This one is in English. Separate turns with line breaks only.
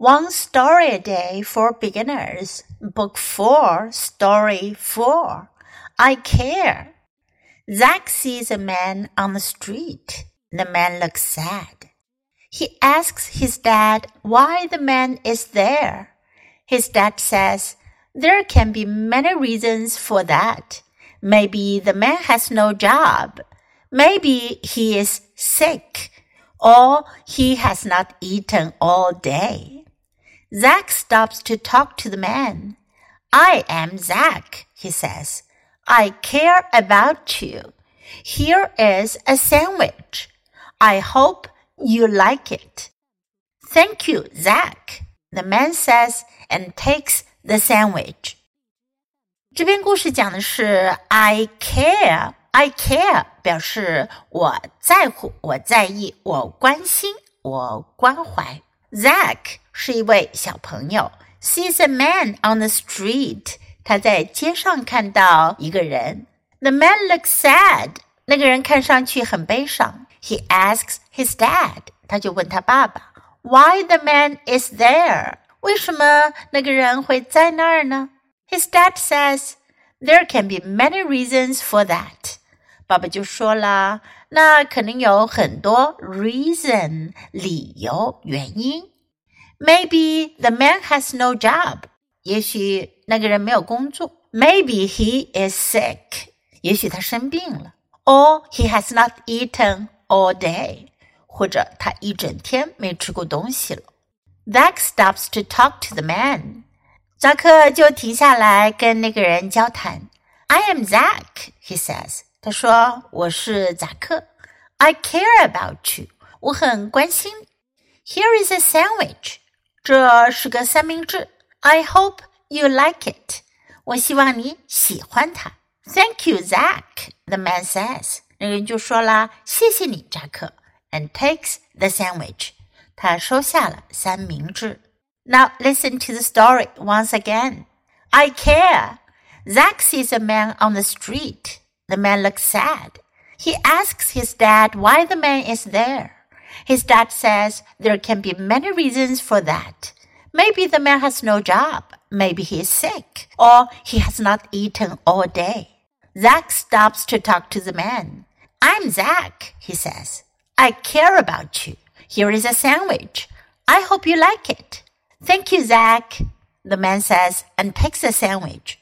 One Story a Day for Beginners, Book 4, Story 4. I Care. Zach sees a man on the street. The man looks sad. He asks his dad why the man is there. His dad says, There can be many reasons for that. Maybe the man has no job. Maybe he is sick. Or he has not eaten all day. Zack stops to talk to the man. I am Zack, he says. I care about you. Here is a sandwich. I hope you like it. Thank you, Zack, the man says and takes the sandwich. 这篇故事讲的是 I care, I care 表示我在乎、我在意、我关心、我关怀。 Zack 是一位小朋友，sees a man on the street。他在街上看到一个人。The man looks sad。那个人看上去很悲伤。He asks his dad。他就问他爸爸，Why the man is there？为什么那个人会在那儿呢？His dad says there can be many reasons for that。爸爸就说了，那肯定有很多 reason 理由原因。 Maybe the man has no job. 也许那个人没有工作。Maybe he is sick. 也许他生病了。Or he has not eaten all day. 或者他一整天没吃过东西了。Zack stops to talk to the man. 扎克就停下来跟那个人交谈。I am Zack, he says. 他说我是扎克。I care about you. 我很关心你。Here is a sandwich. 这是个三明治。I hope you like it。我希望你喜欢它。Thank you, Zach. The man says。那个人就说啦：“谢谢你，扎克。” And takes the sandwich。他收下了三明治。Now listen to the story once again. I care. Zach sees a man on the street. The man looks sad. He asks his dad why the man is there. His dad says there can be many reasons for that. Maybe the man has no job. Maybe he is sick. Or he has not eaten all day. Zack stops to talk to the man. I'm Zack, he says. I care about you. Here is a sandwich. I hope you like it. Thank you, Zack, the man says and takes the sandwich.